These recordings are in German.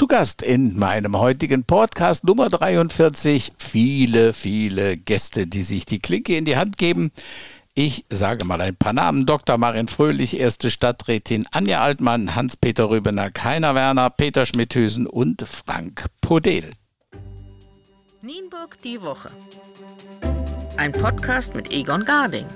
Zu Gast in meinem heutigen Podcast Nummer 43 viele, viele Gäste, die sich die Klinke in die Hand geben. Ich sage mal ein paar Namen. Dr. Marin Fröhlich, erste Stadträtin Anja Altmann, Hans-Peter Rübener, Keiner Werner, Peter Schmidhüsen und Frank Podel. Nienburg die Woche. Ein Podcast mit Egon Garding.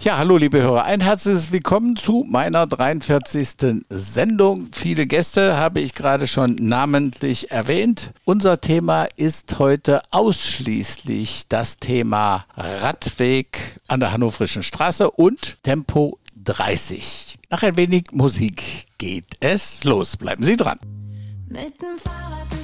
Ja, hallo liebe Hörer, ein herzliches Willkommen zu meiner 43. Sendung. Viele Gäste habe ich gerade schon namentlich erwähnt. Unser Thema ist heute ausschließlich das Thema Radweg an der Hannoverischen Straße und Tempo 30. Nach ein wenig Musik geht es los. Bleiben Sie dran. Mit dem Fahrrad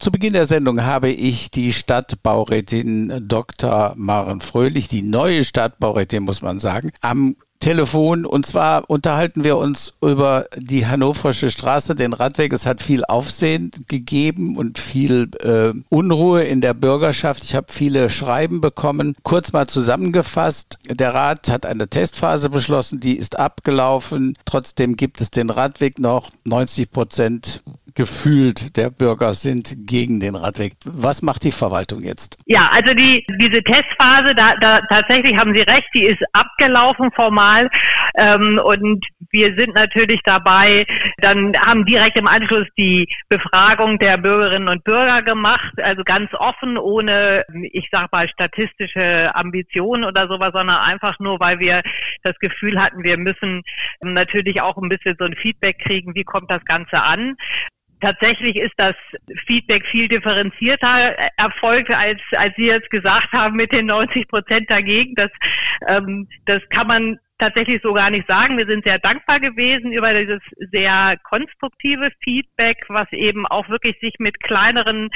Zu Beginn der Sendung habe ich die Stadtbaurätin Dr. Maren Fröhlich, die neue Stadtbaurätin, muss man sagen, am Telefon. Und zwar unterhalten wir uns über die Hannoversche Straße, den Radweg. Es hat viel Aufsehen gegeben und viel äh, Unruhe in der Bürgerschaft. Ich habe viele Schreiben bekommen. Kurz mal zusammengefasst. Der Rat hat eine Testphase beschlossen, die ist abgelaufen. Trotzdem gibt es den Radweg noch. 90 Prozent gefühlt der Bürger sind gegen den Radweg. Was macht die Verwaltung jetzt? Ja, also die, diese Testphase, da, da tatsächlich haben Sie recht, die ist abgelaufen formal ähm, und wir sind natürlich dabei, dann haben direkt im Anschluss die Befragung der Bürgerinnen und Bürger gemacht, also ganz offen, ohne, ich sag mal, statistische Ambitionen oder sowas, sondern einfach nur, weil wir das Gefühl hatten, wir müssen natürlich auch ein bisschen so ein Feedback kriegen, wie kommt das Ganze an. Tatsächlich ist das Feedback viel differenzierter erfolgt, als, als Sie jetzt gesagt haben mit den 90 Prozent dagegen. Das, ähm, das kann man tatsächlich so gar nicht sagen. Wir sind sehr dankbar gewesen über dieses sehr konstruktive Feedback, was eben auch wirklich sich mit kleineren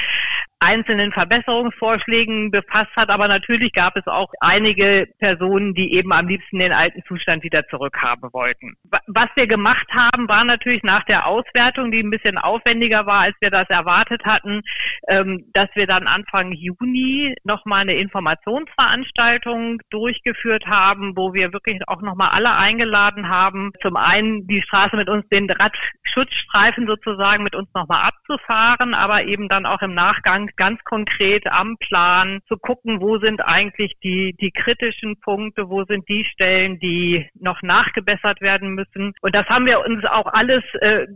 einzelnen Verbesserungsvorschlägen befasst hat. Aber natürlich gab es auch einige Personen, die eben am liebsten den alten Zustand wieder zurückhaben wollten. Was wir gemacht haben, war natürlich nach der Auswertung, die ein bisschen aufwendiger war, als wir das erwartet hatten, ähm, dass wir dann Anfang Juni nochmal eine Informationsveranstaltung durchgeführt haben, wo wir wirklich auch nochmal alle eingeladen haben, zum einen die Straße mit uns, den Radschutzstreifen sozusagen mit uns nochmal abzufahren, aber eben dann auch im Nachgang ganz konkret am Plan zu gucken, wo sind eigentlich die, die kritischen Punkte, wo sind die Stellen, die noch nachgebessert werden müssen. Und das haben wir uns auch alles äh,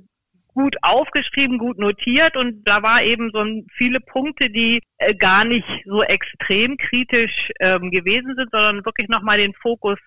gut aufgeschrieben, gut notiert und da war eben so viele Punkte, die äh, gar nicht so extrem kritisch ähm, gewesen sind, sondern wirklich nochmal den Fokus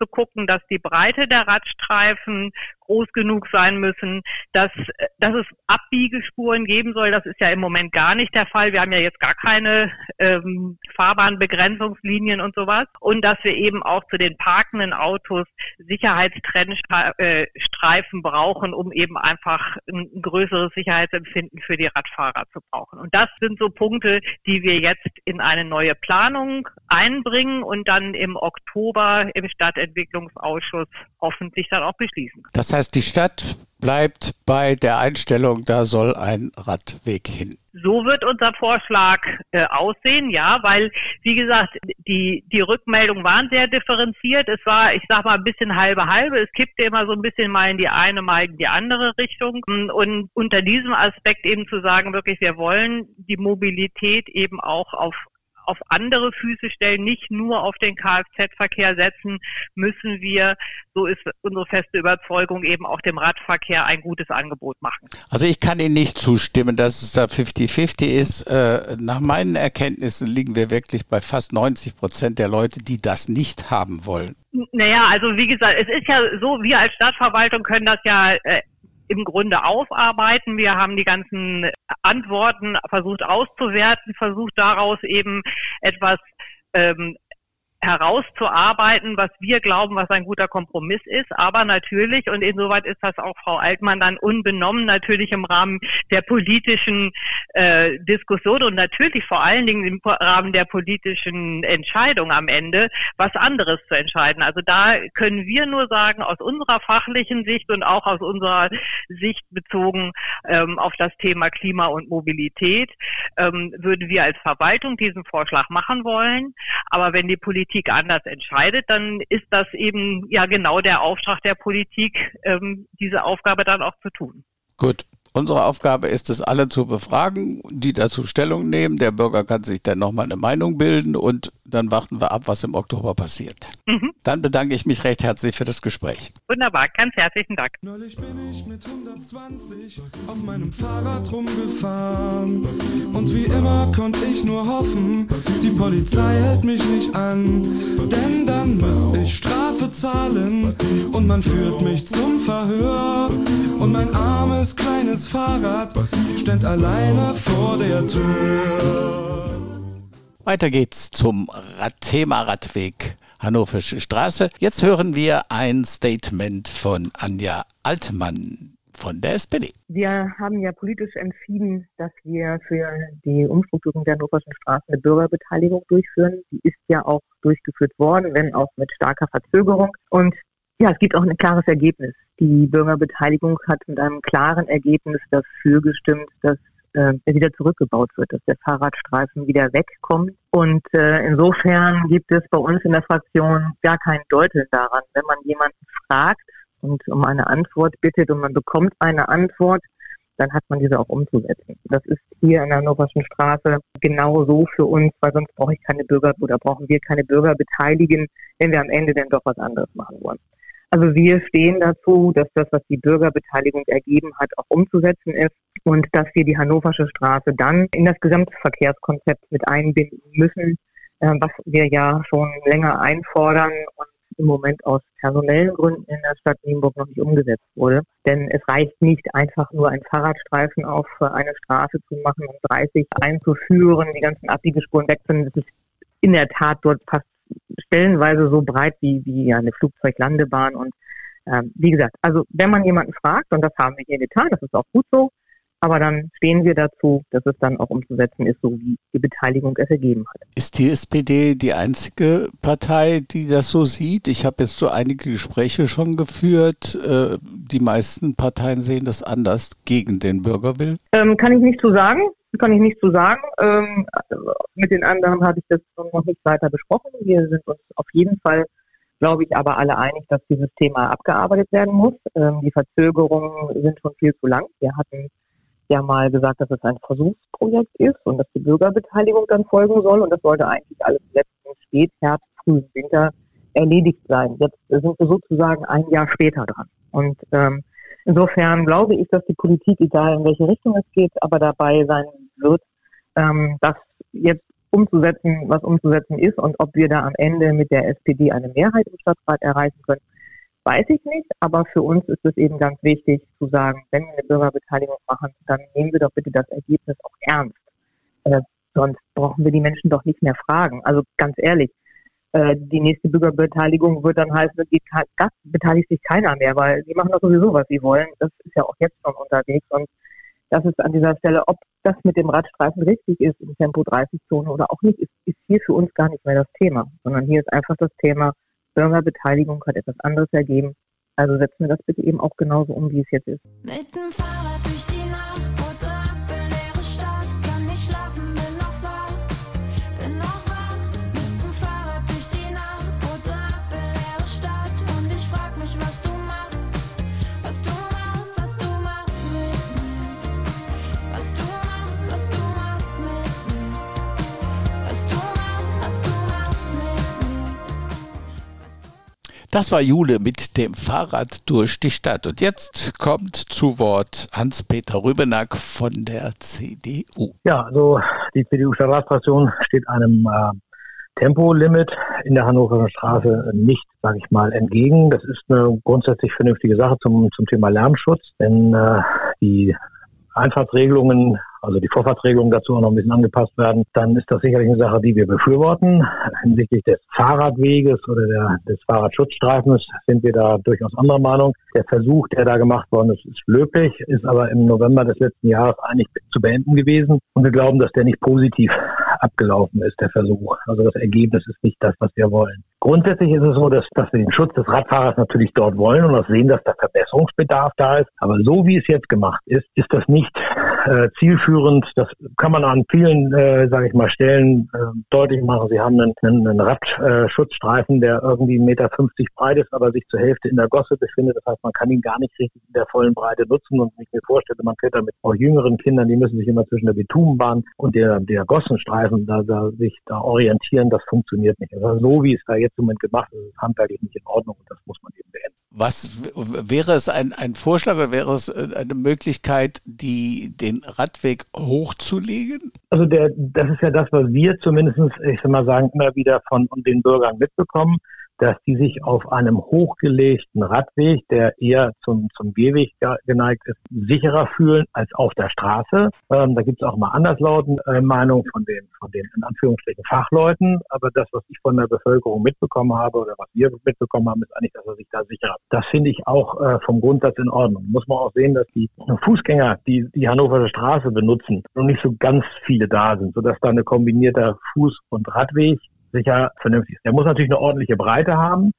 zu gucken, dass die Breite der Radstreifen groß genug sein müssen, dass, dass es Abbiegespuren geben soll. Das ist ja im Moment gar nicht der Fall. Wir haben ja jetzt gar keine ähm, Fahrbahnbegrenzungslinien und sowas. Und dass wir eben auch zu den parkenden Autos Sicherheitstrennstreifen brauchen, um eben einfach ein größeres Sicherheitsempfinden für die Radfahrer zu brauchen. Und das sind so Punkte, die wir jetzt in eine neue Planung einbringen und dann im Oktober im Stadtentwicklungsausschuss hoffentlich dann auch beschließen. Das heißt, die Stadt bleibt bei der Einstellung, da soll ein Radweg hin. So wird unser Vorschlag äh, aussehen, ja, weil, wie gesagt, die, die Rückmeldungen waren sehr differenziert. Es war, ich sag mal, ein bisschen halbe halbe. Es kippte immer so ein bisschen mal in die eine, mal in die andere Richtung. Und unter diesem Aspekt eben zu sagen, wirklich, wir wollen die Mobilität eben auch auf auf andere Füße stellen, nicht nur auf den Kfz-Verkehr setzen, müssen wir, so ist unsere feste Überzeugung, eben auch dem Radverkehr ein gutes Angebot machen. Also ich kann Ihnen nicht zustimmen, dass es da 50-50 ist. Äh, nach meinen Erkenntnissen liegen wir wirklich bei fast 90 Prozent der Leute, die das nicht haben wollen. Naja, also wie gesagt, es ist ja so, wir als Stadtverwaltung können das ja äh, im Grunde aufarbeiten. Wir haben die ganzen Antworten versucht auszuwerten, versucht daraus eben etwas ähm, herauszuarbeiten, was wir glauben, was ein guter Kompromiss ist. Aber natürlich, und insoweit ist das auch Frau Altmann dann unbenommen, natürlich im Rahmen der politischen äh, Diskussion und natürlich vor allen Dingen im Rahmen der politischen Entscheidung am Ende, was anderes zu entscheiden. Also da können wir nur sagen, aus unserer fachlichen Sicht und auch aus unserer Sicht bezogen ähm, auf das Thema Klima und Mobilität, ähm, würden wir als Verwaltung diesen Vorschlag machen wollen. Aber wenn die Politik anders entscheidet, dann ist das eben ja genau der Auftrag der Politik, ähm, diese Aufgabe dann auch zu tun. Gut. Unsere Aufgabe ist es, alle zu befragen, die dazu Stellung nehmen. Der Bürger kann sich dann nochmal eine Meinung bilden und dann warten wir ab, was im Oktober passiert. Mhm. Dann bedanke ich mich recht herzlich für das Gespräch. Wunderbar, ganz herzlichen Dank. Neulich bin ich mit 120 auf meinem Fahrrad rumgefahren und wie immer konnte ich nur hoffen, die Polizei hält mich nicht an, denn dann müsste ich Strafe zahlen und man führt mich zum Verhör und mein armes kleines Fahrrad steht alleine vor der Tür. Weiter geht's zum Thema Radweg Hannoversche Straße. Jetzt hören wir ein Statement von Anja Altmann von der SPD. Wir haben ja politisch entschieden, dass wir für die Umstrukturierung der Hannoverschen Straße eine Bürgerbeteiligung durchführen. Die ist ja auch durchgeführt worden, wenn auch mit starker Verzögerung. Und ja, es gibt auch ein klares Ergebnis. Die Bürgerbeteiligung hat mit einem klaren Ergebnis dafür gestimmt, dass äh, wieder zurückgebaut wird, dass der Fahrradstreifen wieder wegkommt. Und äh, insofern gibt es bei uns in der Fraktion gar kein Deuteln daran. Wenn man jemanden fragt und um eine Antwort bittet und man bekommt eine Antwort, dann hat man diese auch umzusetzen. Das ist hier in der Hannoverschen Straße genau so für uns, weil sonst brauche ich keine Bürger oder brauchen wir keine Bürger beteiligen, wenn wir am Ende dann doch was anderes machen wollen. Also wir stehen dazu, dass das, was die Bürgerbeteiligung ergeben hat, auch umzusetzen ist und dass wir die Hannoversche Straße dann in das Gesamtverkehrskonzept mit einbinden müssen, äh, was wir ja schon länger einfordern und im Moment aus personellen Gründen in der Stadt Nienburg noch nicht umgesetzt wurde. Denn es reicht nicht einfach nur ein Fahrradstreifen auf eine Straße zu machen und 30 einzuführen, die ganzen Abbiegespuren wegzunehmen. Das ist in der Tat dort fast stellenweise so breit wie, wie eine Flugzeuglandebahn. Und ähm, wie gesagt, also wenn man jemanden fragt, und das haben wir hier getan, das ist auch gut so, aber dann stehen wir dazu, dass es dann auch umzusetzen ist, so wie die Beteiligung es ergeben hat. Ist die SPD die einzige Partei, die das so sieht? Ich habe jetzt so einige Gespräche schon geführt. Äh, die meisten Parteien sehen das anders gegen den Bürgerwillen. Ähm, kann ich nicht so sagen kann ich nicht zu so sagen. Ähm, mit den anderen habe ich das noch nicht weiter besprochen. Wir sind uns auf jeden Fall, glaube ich, aber alle einig, dass dieses Thema abgearbeitet werden muss. Ähm, die Verzögerungen sind schon viel zu lang. Wir hatten ja mal gesagt, dass es ein Versuchsprojekt ist und dass die Bürgerbeteiligung dann folgen soll. Und das sollte eigentlich alles im letzten Spätherbst, frühen Winter erledigt sein. Jetzt sind wir sozusagen ein Jahr später dran. Und ähm, Insofern glaube ich, dass die Politik, egal in welche Richtung es geht, aber dabei sein wird, ähm, das jetzt umzusetzen, was umzusetzen ist und ob wir da am Ende mit der SPD eine Mehrheit im Stadtrat erreichen können, weiß ich nicht. Aber für uns ist es eben ganz wichtig zu sagen, wenn wir eine Bürgerbeteiligung machen, dann nehmen wir doch bitte das Ergebnis auch ernst. Äh, sonst brauchen wir die Menschen doch nicht mehr fragen. Also ganz ehrlich, äh, die nächste Bürgerbeteiligung wird dann heißen, geht, beteiligt sich keiner mehr, weil die machen doch sowieso, was sie wollen. Das ist ja auch jetzt schon unterwegs. Und das ist an dieser Stelle, ob das mit dem Radstreifen richtig ist, in Tempo 30-Zone oder auch nicht, ist, ist hier für uns gar nicht mehr das Thema, sondern hier ist einfach das Thema, Bürgerbeteiligung hat etwas anderes ergeben. Also setzen wir das bitte eben auch genauso um, wie es jetzt ist. Mit dem Fahrrad durch die Das war Jule mit dem Fahrrad durch die Stadt. Und jetzt kommt zu Wort Hans-Peter Rübenack von der CDU. Ja, also die CDU-Stadtratsfraktion steht einem äh, Tempolimit in der Hannoverer Straße nicht, sage ich mal, entgegen. Das ist eine grundsätzlich vernünftige Sache zum, zum Thema Lärmschutz, denn äh, die Einfahrtsregelungen also die Vorfahrtsregelungen dazu auch noch ein bisschen angepasst werden, dann ist das sicherlich eine Sache, die wir befürworten. Hinsichtlich des Fahrradweges oder der, des Fahrradschutzstreifens sind wir da durchaus anderer Meinung. Der Versuch, der da gemacht worden ist, ist löblich, ist aber im November des letzten Jahres eigentlich zu beenden gewesen. Und wir glauben, dass der nicht positiv abgelaufen ist, der Versuch. Also das Ergebnis ist nicht das, was wir wollen. Grundsätzlich ist es so, dass, dass wir den Schutz des Radfahrers natürlich dort wollen und auch sehen, dass da Verbesserungsbedarf da ist. Aber so wie es jetzt gemacht ist, ist das nicht äh, zielführend. Das kann man an vielen, äh, sage ich mal, Stellen äh, deutlich machen. Sie haben einen, einen, einen Radschutzstreifen, der irgendwie 1,50 Meter breit ist, aber sich zur Hälfte in der Gosse befindet. Das heißt, man kann ihn gar nicht richtig in der vollen Breite nutzen. Und wenn ich mir vorstelle, man fährt damit auch jüngeren Kindern, die müssen sich immer zwischen der Bitumenbahn und der, der Gossenstreifen da, da, sich da orientieren, das funktioniert nicht. Also so wie es da jetzt Moment gemacht ist, ist handwerklich nicht in Ordnung und das muss man eben beenden. Was wäre es ein, ein Vorschlag oder wäre es äh, eine Möglichkeit, die, den Radweg hochzulegen? Also der, das ist ja das, was wir zumindest, ich will mal sagen, immer wieder von den Bürgern mitbekommen dass die sich auf einem hochgelegten Radweg, der eher zum, zum Gehweg geneigt ist, sicherer fühlen als auf der Straße. Ähm, da gibt es auch mal anderslautende äh, Meinungen von den, von den in Anführungsstrichen Fachleuten. Aber das, was ich von der Bevölkerung mitbekommen habe oder was wir mitbekommen haben, ist eigentlich, dass er sich da sicherer. Das finde ich auch äh, vom Grundsatz in Ordnung. Muss man auch sehen, dass die Fußgänger, die die Hannoversche Straße benutzen, noch nicht so ganz viele da sind, sodass da eine kombinierte Fuß- und Radweg sicher vernünftig ist. Der muss natürlich eine ordentliche Breite haben.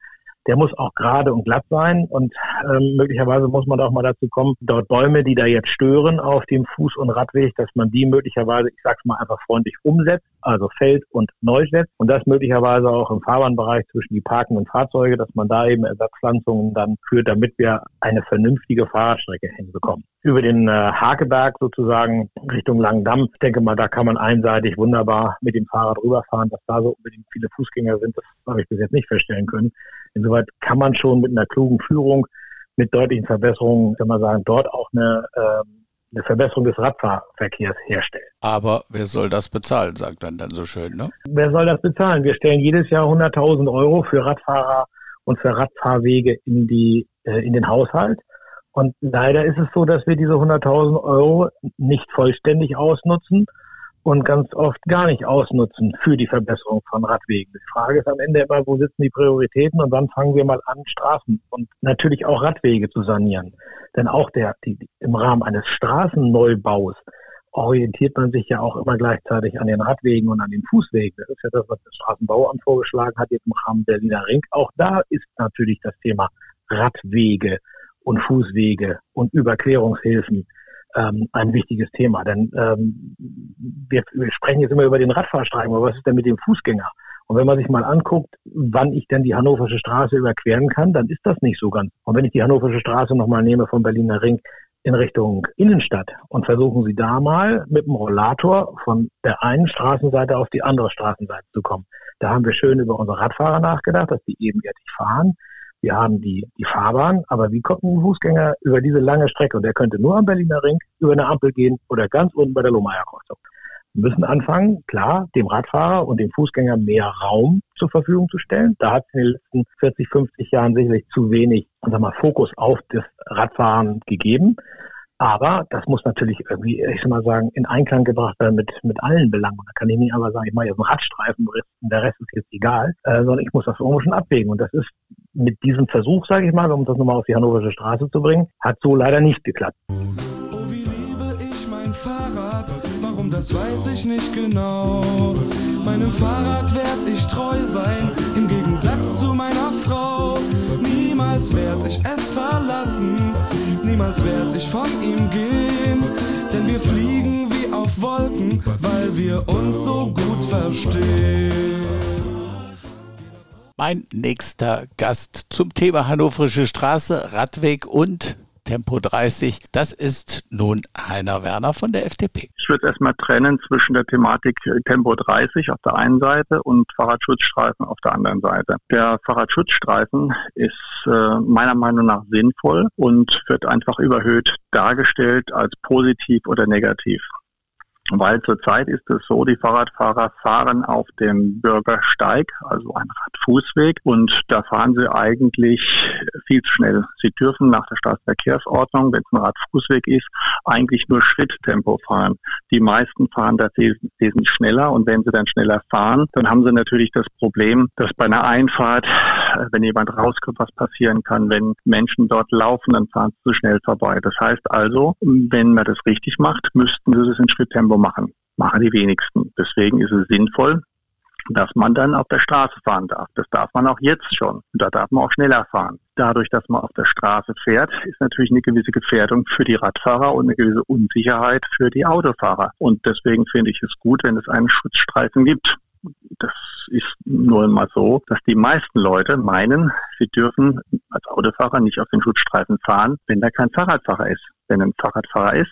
Der muss auch gerade und glatt sein und ähm, möglicherweise muss man auch mal dazu kommen, dort Bäume, die da jetzt stören auf dem Fuß- und Radweg, dass man die möglicherweise, ich sag's mal einfach freundlich umsetzt, also fällt und neu setzt und das möglicherweise auch im Fahrbahnbereich zwischen die parkenden Fahrzeuge, dass man da eben Ersatzpflanzungen dann führt, damit wir eine vernünftige Fahrradstrecke hinbekommen. Über den äh, Hakeberg sozusagen Richtung Langendamm, ich denke mal, da kann man einseitig wunderbar mit dem Fahrrad rüberfahren, dass da so unbedingt viele Fußgänger sind, das habe ich bis jetzt nicht feststellen können. Insoweit kann man schon mit einer klugen Führung, mit deutlichen Verbesserungen, kann man sagen, dort auch eine, äh, eine Verbesserung des Radfahrverkehrs herstellen. Aber wer soll das bezahlen, sagt man dann so schön, ne? Wer soll das bezahlen? Wir stellen jedes Jahr 100.000 Euro für Radfahrer und für Radfahrwege in die, äh, in den Haushalt. Und leider ist es so, dass wir diese 100.000 Euro nicht vollständig ausnutzen und ganz oft gar nicht ausnutzen für die Verbesserung von Radwegen. Die Frage ist am Ende immer, wo sitzen die Prioritäten und wann fangen wir mal an, Straßen und natürlich auch Radwege zu sanieren. Denn auch der, die, im Rahmen eines Straßenneubaus orientiert man sich ja auch immer gleichzeitig an den Radwegen und an den Fußwegen. Das ist ja das, was das Straßenbauamt vorgeschlagen hat, jetzt im Rahmen Berliner Ring. Auch da ist natürlich das Thema Radwege und Fußwege und Überquerungshilfen ähm, ein wichtiges Thema. Denn ähm, wir, wir sprechen jetzt immer über den Radfahrstreifen, aber was ist denn mit dem Fußgänger? Und wenn man sich mal anguckt, wann ich denn die Hannoversche Straße überqueren kann, dann ist das nicht so ganz. Und wenn ich die Hannoversche Straße nochmal nehme vom Berliner Ring in Richtung Innenstadt und versuchen Sie da mal mit dem Rollator von der einen Straßenseite auf die andere Straßenseite zu kommen. Da haben wir schön über unsere Radfahrer nachgedacht, dass die ebenerdig fahren. Wir haben die, die Fahrbahn, aber wie kommt ein Fußgänger über diese lange Strecke? Und der könnte nur am Berliner Ring über eine Ampel gehen oder ganz unten bei der Lohmeier Kreuzung. Wir müssen anfangen, klar, dem Radfahrer und dem Fußgänger mehr Raum zur Verfügung zu stellen. Da hat es in den letzten 40, 50 Jahren sicherlich zu wenig sag mal, Fokus auf das Radfahren gegeben. Aber das muss natürlich irgendwie, ich soll mal sagen, in Einklang gebracht werden mit, mit allen Belangen. Da kann ich nicht einfach sagen, ich mache jetzt einen Radstreifen, der Rest ist jetzt egal, äh, sondern ich muss das irgendwo schon abwägen. Und das ist mit diesem Versuch, sage ich mal, um das nochmal auf die Hannoversche Straße zu bringen, hat so leider nicht geklappt. Oh, wie liebe ich mein Fahrrad, warum das weiß ich nicht genau. Meinem Fahrrad werd ich treu sein, im Gegensatz zu meiner Frau. Niemals werd ich es verlassen niemals werd ich von ihm gehen, denn wir fliegen wie auf Wolken, weil wir uns so gut verstehen. Mein nächster Gast zum Thema Hannoverische Straße, Radweg und Tempo 30. Das ist nun Heiner Werner von der FDP. Ich würde erstmal trennen zwischen der Thematik Tempo 30 auf der einen Seite und Fahrradschutzstreifen auf der anderen Seite. Der Fahrradschutzstreifen ist äh, meiner Meinung nach sinnvoll und wird einfach überhöht dargestellt als positiv oder negativ. Weil zurzeit ist es so, die Fahrradfahrer fahren auf dem Bürgersteig, also ein Radfußweg, und da fahren sie eigentlich viel zu schnell. Sie dürfen nach der Staatsverkehrsordnung, wenn es ein Radfußweg ist, eigentlich nur Schritttempo fahren. Die meisten fahren da wesentlich schneller und wenn sie dann schneller fahren, dann haben sie natürlich das Problem, dass bei einer Einfahrt, wenn jemand rauskommt, was passieren kann. Wenn Menschen dort laufen, dann fahren sie zu schnell vorbei. Das heißt also, wenn man das richtig macht, müssten sie das in Schritttempo machen. Machen die wenigsten. Deswegen ist es sinnvoll, dass man dann auf der Straße fahren darf. Das darf man auch jetzt schon. Und da darf man auch schneller fahren. Dadurch, dass man auf der Straße fährt, ist natürlich eine gewisse Gefährdung für die Radfahrer und eine gewisse Unsicherheit für die Autofahrer. Und deswegen finde ich es gut, wenn es einen Schutzstreifen gibt. Das ist nur mal so, dass die meisten Leute meinen, sie dürfen als Autofahrer nicht auf den Schutzstreifen fahren, wenn da kein Fahrradfahrer ist. Wenn ein Fahrradfahrer ist,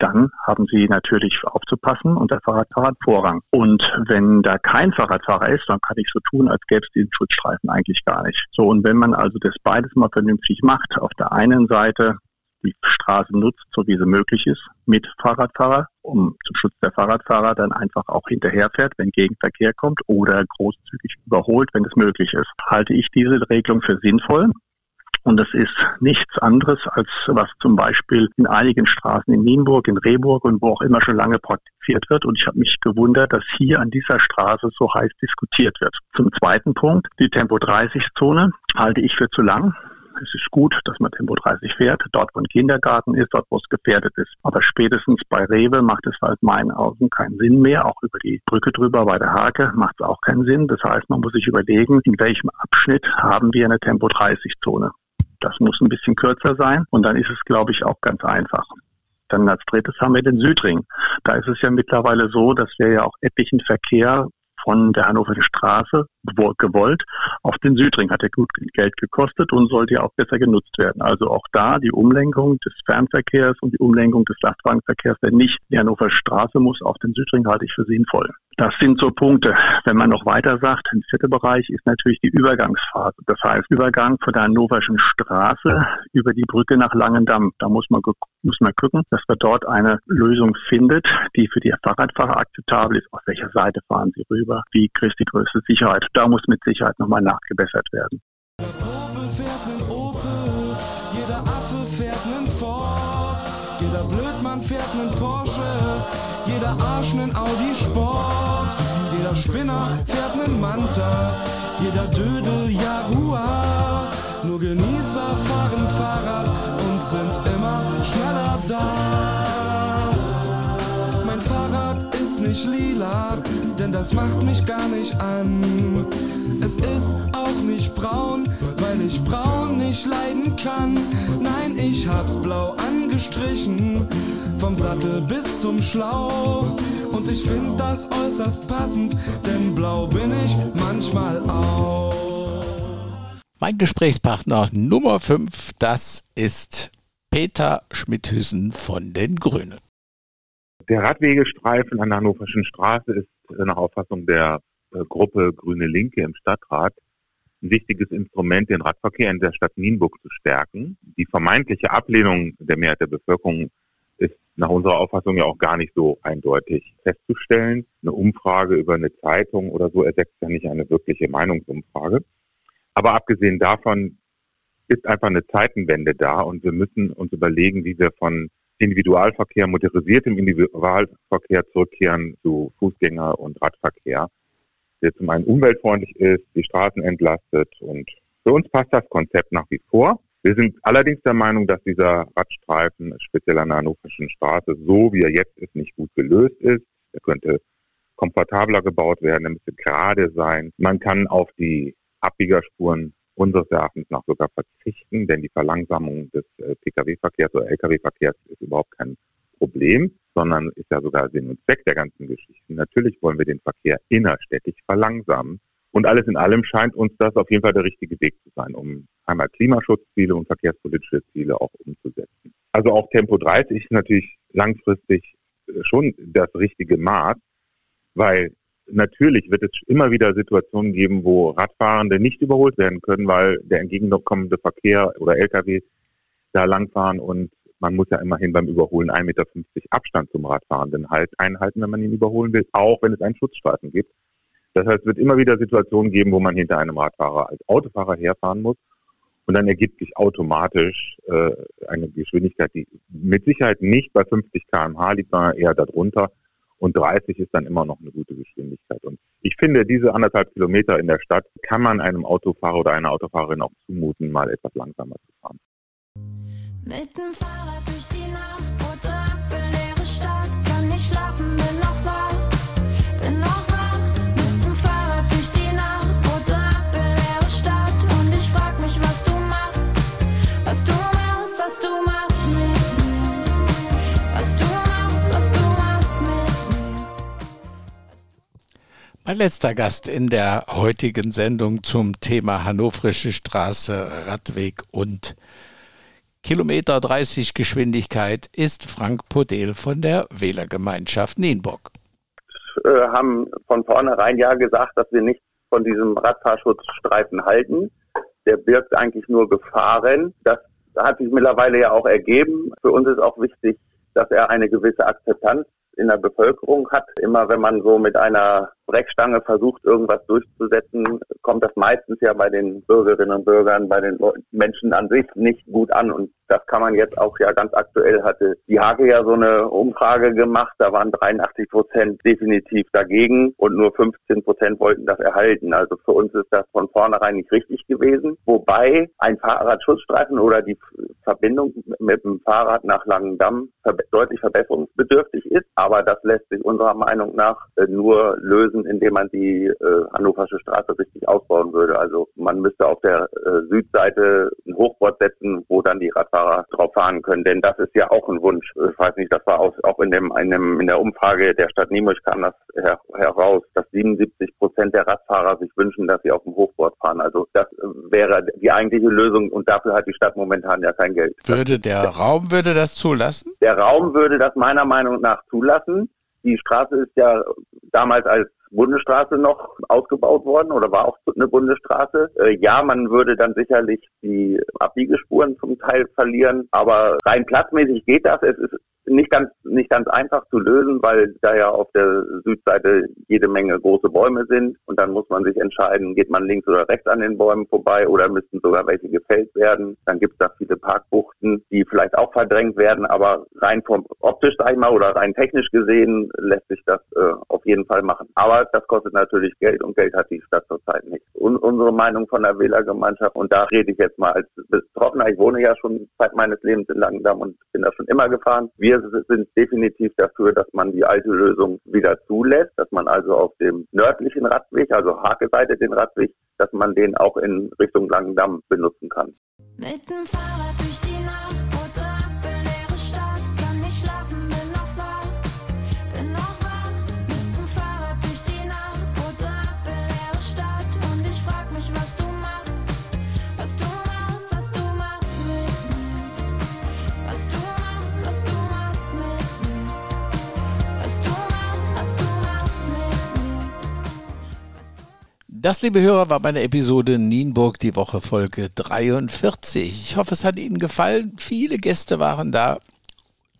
dann haben Sie natürlich aufzupassen und der Fahrradfahrer hat Vorrang. Und wenn da kein Fahrradfahrer ist, dann kann ich so tun, als gäbe es diesen Schutzstreifen eigentlich gar nicht. So, und wenn man also das beides mal vernünftig macht, auf der einen Seite die Straße nutzt, so wie sie möglich ist, mit Fahrradfahrer, um zum Schutz der Fahrradfahrer dann einfach auch hinterherfährt, wenn Gegenverkehr kommt oder großzügig überholt, wenn es möglich ist. Halte ich diese Regelung für sinnvoll. Und das ist nichts anderes, als was zum Beispiel in einigen Straßen in Nienburg, in Rehburg und wo auch immer schon lange praktiziert wird. Und ich habe mich gewundert, dass hier an dieser Straße so heiß diskutiert wird. Zum zweiten Punkt, die Tempo-30-Zone halte ich für zu lang. Es ist gut, dass man Tempo 30 fährt, dort wo ein Kindergarten ist, dort wo es gefährdet ist. Aber spätestens bei Rewe macht es halt meinen Augen keinen Sinn mehr. Auch über die Brücke drüber bei der Hake macht es auch keinen Sinn. Das heißt, man muss sich überlegen, in welchem Abschnitt haben wir eine Tempo 30 Zone. Das muss ein bisschen kürzer sein und dann ist es, glaube ich, auch ganz einfach. Dann als drittes haben wir den Südring. Da ist es ja mittlerweile so, dass wir ja auch etlichen Verkehr von der Hannoverschen Straße gewollt auf den Südring. Hat ja gut Geld gekostet und sollte ja auch besser genutzt werden. Also auch da die Umlenkung des Fernverkehrs und die Umlenkung des Lastwagenverkehrs, der nicht die Hannover Straße muss, auf den Südring halte ich für sinnvoll. Das sind so Punkte. Wenn man noch weiter sagt, im vierten Bereich ist natürlich die Übergangsphase. Das heißt, Übergang von der Hannoverschen Straße über die Brücke nach Langendamm. Da muss man, muss man gucken, dass man dort eine Lösung findet, die für die Fahrradfahrer akzeptabel ist. Auf welcher Seite fahren sie rüber? Wie kriegt die größte Sicherheit? Da muss mit Sicherheit nochmal nachgebessert werden. Jeder Blödmann fährt nen Porsche, jeder Arsch nen Audi Sport, jeder Spinner fährt nen Manta, jeder Dödel nicht lila, denn das macht mich gar nicht an. Es ist auch nicht braun, weil ich braun nicht leiden kann. Nein, ich hab's blau angestrichen, vom Sattel bis zum Schlauch. Und ich find das äußerst passend, denn blau bin ich manchmal auch. Mein Gesprächspartner Nummer 5, das ist Peter Schmidhüsen von den Grünen. Der Radwegestreifen an der Hannoverschen Straße ist nach Auffassung der äh, Gruppe Grüne Linke im Stadtrat ein wichtiges Instrument, den Radverkehr in der Stadt Nienburg zu stärken. Die vermeintliche Ablehnung der Mehrheit der Bevölkerung ist nach unserer Auffassung ja auch gar nicht so eindeutig festzustellen. Eine Umfrage über eine Zeitung oder so ersetzt ja nicht eine wirkliche Meinungsumfrage. Aber abgesehen davon ist einfach eine Zeitenwende da und wir müssen uns überlegen, wie wir von Individualverkehr, motorisiertem Individualverkehr zurückkehren zu Fußgänger- und Radverkehr der zum einen umweltfreundlich ist, die Straßen entlastet und für uns passt das Konzept nach wie vor. Wir sind allerdings der Meinung, dass dieser Radstreifen, speziell an der Hannoverschen Straße, so wie er jetzt ist, nicht gut gelöst ist. Er könnte komfortabler gebaut werden, er müsste gerade sein. Man kann auf die Abbiegerspuren unseres Erachtens nach sogar verzichten, denn die Verlangsamung des äh, Pkw-Verkehrs oder Lkw-Verkehrs ist überhaupt kein Problem sondern ist ja sogar Sinn und Zweck der ganzen Geschichte. Natürlich wollen wir den Verkehr innerstädtisch verlangsamen. Und alles in allem scheint uns das auf jeden Fall der richtige Weg zu sein, um einmal Klimaschutzziele und verkehrspolitische Ziele auch umzusetzen. Also auch Tempo 30 ist natürlich langfristig äh, schon das richtige Maß, weil natürlich wird es immer wieder Situationen geben, wo Radfahrende nicht überholt werden können, weil der entgegenkommende Verkehr oder Lkw da langfahren und man muss ja immerhin beim Überholen 1,50 Meter Abstand zum Radfahrenden halt einhalten, wenn man ihn überholen will, auch wenn es einen Schutzstreifen gibt. Das heißt, es wird immer wieder Situationen geben, wo man hinter einem Radfahrer als Autofahrer herfahren muss. Und dann ergibt sich automatisch äh, eine Geschwindigkeit, die mit Sicherheit nicht bei 50 km/h liegt, sondern eher darunter. Und 30 ist dann immer noch eine gute Geschwindigkeit. Und ich finde, diese anderthalb Kilometer in der Stadt kann man einem Autofahrer oder einer Autofahrerin auch zumuten, mal etwas langsamer zu fahren. Mit dem Fahrrad durch die Nacht, Mein letzter Gast in der heutigen Sendung zum Thema Hannoverische Straße, Radweg und Kilometer 30 Geschwindigkeit ist Frank Podel von der Wählergemeinschaft Nienburg. Wir haben von vornherein ja gesagt, dass wir nicht von diesem Radfahrschutzstreifen halten. Der birgt eigentlich nur Gefahren. Das hat sich mittlerweile ja auch ergeben. Für uns ist auch wichtig, dass er eine gewisse Akzeptanz in der Bevölkerung hat. Immer wenn man so mit einer Brechstange versucht, irgendwas durchzusetzen, kommt das meistens ja bei den Bürgerinnen und Bürgern, bei den Menschen an sich nicht gut an. Und das kann man jetzt auch ja ganz aktuell hatte die Hage ja so eine Umfrage gemacht. Da waren 83 Prozent definitiv dagegen und nur 15 Prozent wollten das erhalten. Also für uns ist das von vornherein nicht richtig gewesen. Wobei ein Fahrradschutzstreifen oder die Verbindung mit dem Fahrrad nach Langendamm deutlich verbesserungsbedürftig ist. Aber das lässt sich unserer Meinung nach äh, nur lösen, lösen, indem man die äh, Hannoversche Straße richtig ausbauen würde. Also man müsste auf der äh, Südseite ein Hochbord setzen, wo dann die Radfahrer drauf fahren können. Denn das ist ja auch ein Wunsch. Ich weiß nicht, das war auch, auch in dem einem, in der Umfrage der Stadt Niemusch kam das her, heraus, dass 77 Prozent der Radfahrer sich wünschen, dass sie auf dem Hochbord fahren. Also das wäre die eigentliche Lösung und dafür hat die Stadt momentan ja kein Geld. Würde der Raum würde das zulassen? Der Raum würde das meiner Meinung nach zulassen. Die Straße ist ja damals als Bundesstraße noch ausgebaut worden oder war auch eine Bundesstraße. Äh, ja, man würde dann sicherlich die Abbiegespuren zum Teil verlieren, aber rein platzmäßig geht das. Es ist nicht ganz, nicht ganz einfach zu lösen, weil da ja auf der Südseite jede Menge große Bäume sind und dann muss man sich entscheiden, geht man links oder rechts an den Bäumen vorbei oder müssten sogar welche gefällt werden. Dann gibt es da viele Parkbuchten, die vielleicht auch verdrängt werden, aber rein vom optisch, sag ich mal, oder rein technisch gesehen lässt sich das äh, auf jeden Fall machen. Aber das kostet natürlich Geld und Geld hat die Stadt zurzeit nicht. Und unsere Meinung von der Wählergemeinschaft, und da rede ich jetzt mal als Betroffener, ich wohne ja schon Zeit meines Lebens in Langendamm und bin da schon immer gefahren. Wir sind definitiv dafür, dass man die alte Lösung wieder zulässt, dass man also auf dem nördlichen Radweg, also Hake-Seite den Radweg, dass man den auch in Richtung Langendamm benutzen kann. Mit dem Fahrrad durch die Nacht Das, liebe Hörer, war meine Episode Nienburg, die Woche Folge 43. Ich hoffe, es hat Ihnen gefallen. Viele Gäste waren da.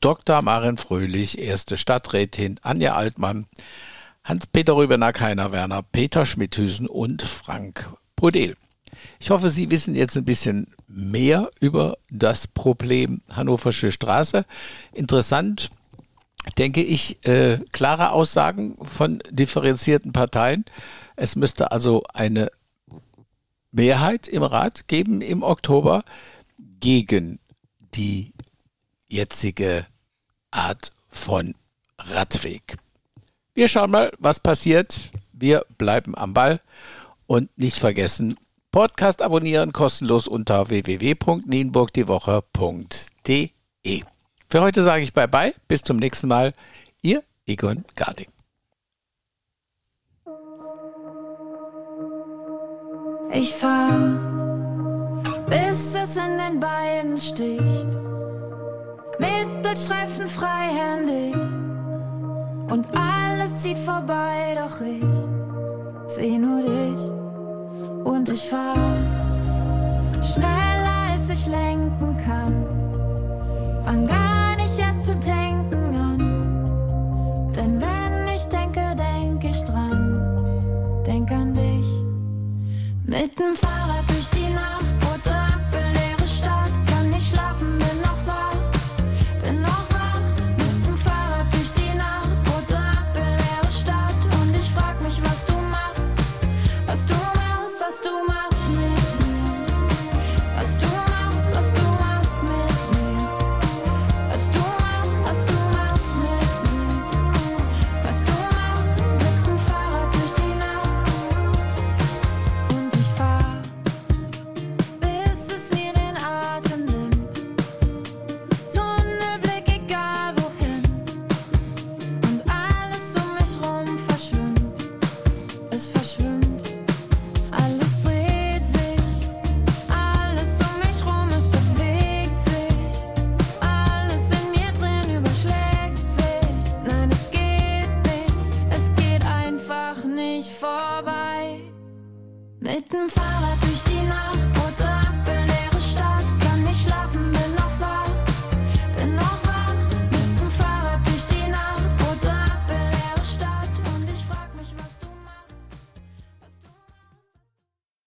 Dr. Maren Fröhlich, erste Stadträtin, Anja Altmann, Hans-Peter Rübenack, Heiner Werner, Peter Schmidhüsen und Frank Podel. Ich hoffe, Sie wissen jetzt ein bisschen mehr über das Problem Hannoversche Straße. Interessant, denke ich, äh, klare Aussagen von differenzierten Parteien. Es müsste also eine Mehrheit im Rat geben im Oktober gegen die jetzige Art von Radweg. Wir schauen mal, was passiert. Wir bleiben am Ball und nicht vergessen, Podcast abonnieren kostenlos unter www.nienburgdiewoche.de. Für heute sage ich Bye-bye. Bis zum nächsten Mal. Ihr Egon Garding. Ich fahr, bis es in den Beinen sticht. Mittelstreifen freihändig. Und alles zieht vorbei, doch ich seh nur dich. Und ich fahr schneller, als ich lenken kann. Fang an ich erst zu denken an. Denn wenn ich denke, denke ich dran. Denk an dich. Mit dem Fahrrad